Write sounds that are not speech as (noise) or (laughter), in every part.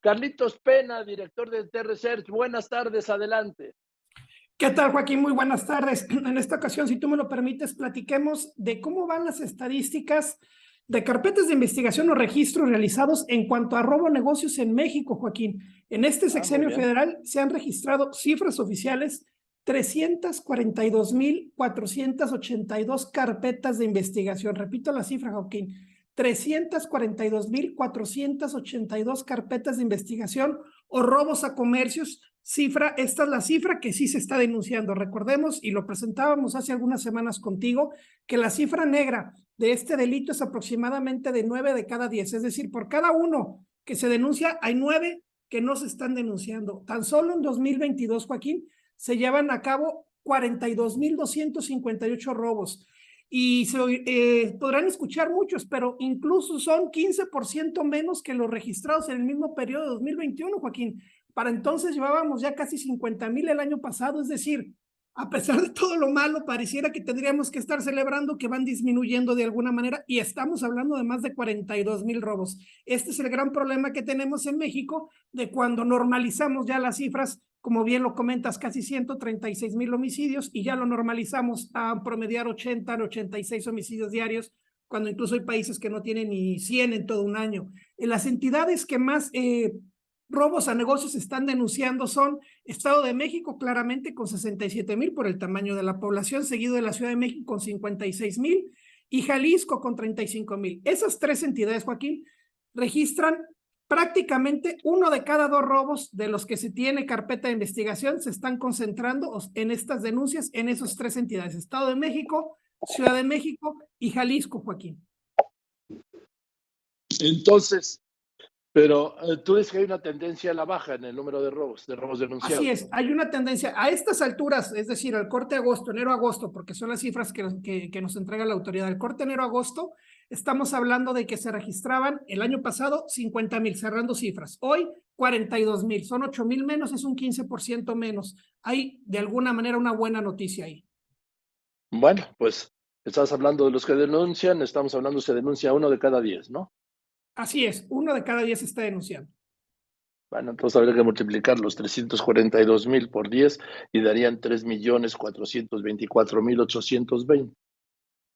Carlitos Pena, director de T-Research. Buenas tardes, adelante. ¿Qué tal, Joaquín? Muy buenas tardes. (clears throat) En esta ocasión, si tú me lo permites, platiquemos de cómo van las estadísticas de carpetas de investigación o registros realizados en cuanto a robo negocios en México, Joaquín. En este ah, sexenio federal se han registrado cifras oficiales 342.482 carpetas de investigación. Repito la cifra, Joaquín. 342.482 carpetas de investigación o robos a comercios. Cifra, esta es la cifra que sí se está denunciando. Recordemos, y lo presentábamos hace algunas semanas contigo, que la cifra negra de este delito es aproximadamente de 9 de cada 10. Es decir, por cada uno que se denuncia, hay 9 que no se están denunciando. Tan solo en 2022, Joaquín, se llevan a cabo 42.258 robos. Y se, eh, podrán escuchar muchos, pero incluso son 15% menos que los registrados en el mismo periodo de 2021, Joaquín. Para entonces llevábamos ya casi 50.000 el año pasado, es decir, a pesar de todo lo malo, pareciera que tendríamos que estar celebrando que van disminuyendo de alguna manera y estamos hablando de más de 42 mil robos. Este es el gran problema que tenemos en México de cuando normalizamos ya las cifras, como bien lo comentas, casi 136 mil homicidios y ya lo normalizamos a promediar 80, 86 homicidios diarios, cuando incluso hay países que no tienen ni 100 en todo un año. Las entidades que más eh, robos a negocios están denunciando son Estado de México claramente con 67 mil por el tamaño de la población, seguido de la Ciudad de México con 56 mil y Jalisco con 35 mil. Esas tres entidades, Joaquín, registran prácticamente uno de cada dos robos de los que se tiene carpeta de investigación se están concentrando en estas denuncias en esas tres entidades, Estado de México, Ciudad de México y Jalisco, Joaquín. Entonces, pero eh, tú dices que hay una tendencia a la baja en el número de robos, de robos denunciados. Así es, hay una tendencia. A estas alturas, es decir, al corte de agosto, enero-agosto, porque son las cifras que, que, nos entrega la autoridad, el corte enero-agosto, estamos hablando de que se registraban el año pasado 50 mil, cerrando cifras. Hoy 42 mil, son 8 mil menos, es un 15% menos. Hay de alguna manera una buena noticia ahí. Bueno, pues estás hablando de los que denuncian, estamos hablando se denuncia uno de cada diez, ¿no? Así es, uno de cada diez está denunciando. Bueno, entonces habría que multiplicar los 342 mil por 10 y darían 3 millones 424 mil 820.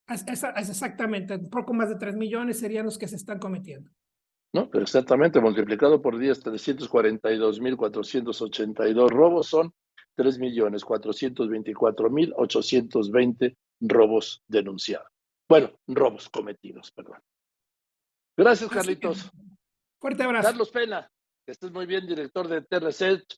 Es, exactamente, un poco más de 3 millones serían los que se están cometiendo. No, pero exactamente, multiplicado por 10, 342 mil 482 robos son 3 millones 424 mil 820 robos denunciados. Bueno, robos cometidos, perdón. Gracias, Carlitos. Fuerte abrazo. Carlos Pena, que estés muy bien, director de TRC